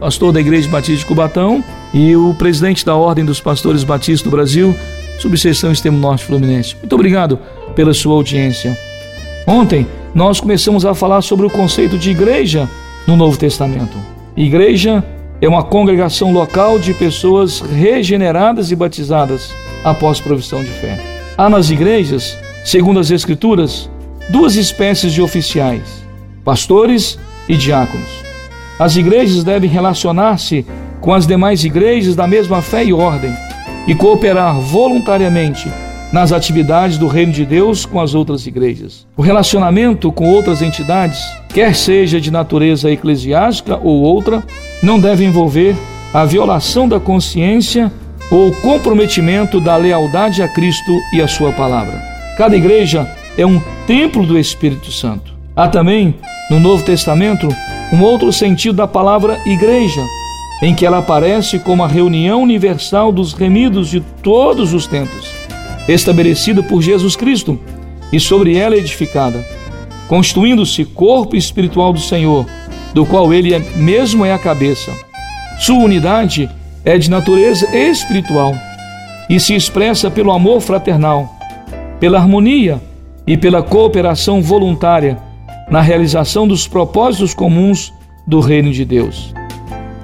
pastor da Igreja Batista de Cubatão e o presidente da Ordem dos Pastores Batistas do Brasil, subseção Extremo Norte Fluminense. Muito obrigado pela sua audiência. Ontem nós começamos a falar sobre o conceito de igreja no Novo Testamento. Igreja é uma congregação local de pessoas regeneradas e batizadas após profissão de fé. Há nas igrejas, segundo as Escrituras, duas espécies de oficiais: pastores e diáconos. As igrejas devem relacionar-se com as demais igrejas da mesma fé e ordem e cooperar voluntariamente nas atividades do reino de Deus com as outras igrejas. O relacionamento com outras entidades, quer seja de natureza eclesiástica ou outra, não deve envolver a violação da consciência ou comprometimento da lealdade a Cristo e a sua palavra. Cada igreja é um templo do Espírito Santo. Há também, no Novo Testamento, um outro sentido da palavra igreja, em que ela aparece como a reunião universal dos remidos de todos os tempos, estabelecida por Jesus Cristo e sobre ela edificada, constituindo-se corpo espiritual do Senhor, do qual ele é, mesmo é a cabeça. Sua unidade é de natureza espiritual e se expressa pelo amor fraternal, pela harmonia e pela cooperação voluntária na realização dos propósitos comuns do reino de Deus.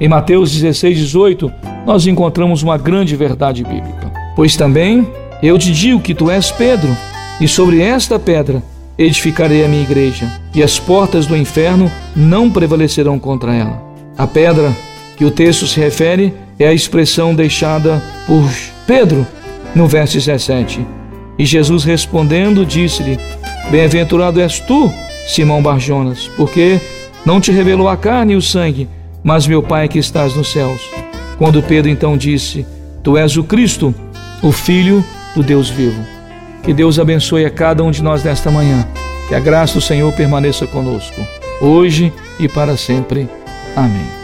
Em Mateus 16, 18, nós encontramos uma grande verdade bíblica. Pois também eu te digo que tu és Pedro, e sobre esta pedra edificarei a minha igreja, e as portas do inferno não prevalecerão contra ela. A pedra que o texto se refere é a expressão deixada por Pedro no verso 17 e Jesus respondendo, disse-lhe: Bem-aventurado és tu, Simão Barjonas, porque não te revelou a carne e o sangue, mas meu Pai que estás nos céus. Quando Pedro então disse: Tu és o Cristo, o Filho do Deus vivo. Que Deus abençoe a cada um de nós nesta manhã. Que a graça do Senhor permaneça conosco, hoje e para sempre. Amém.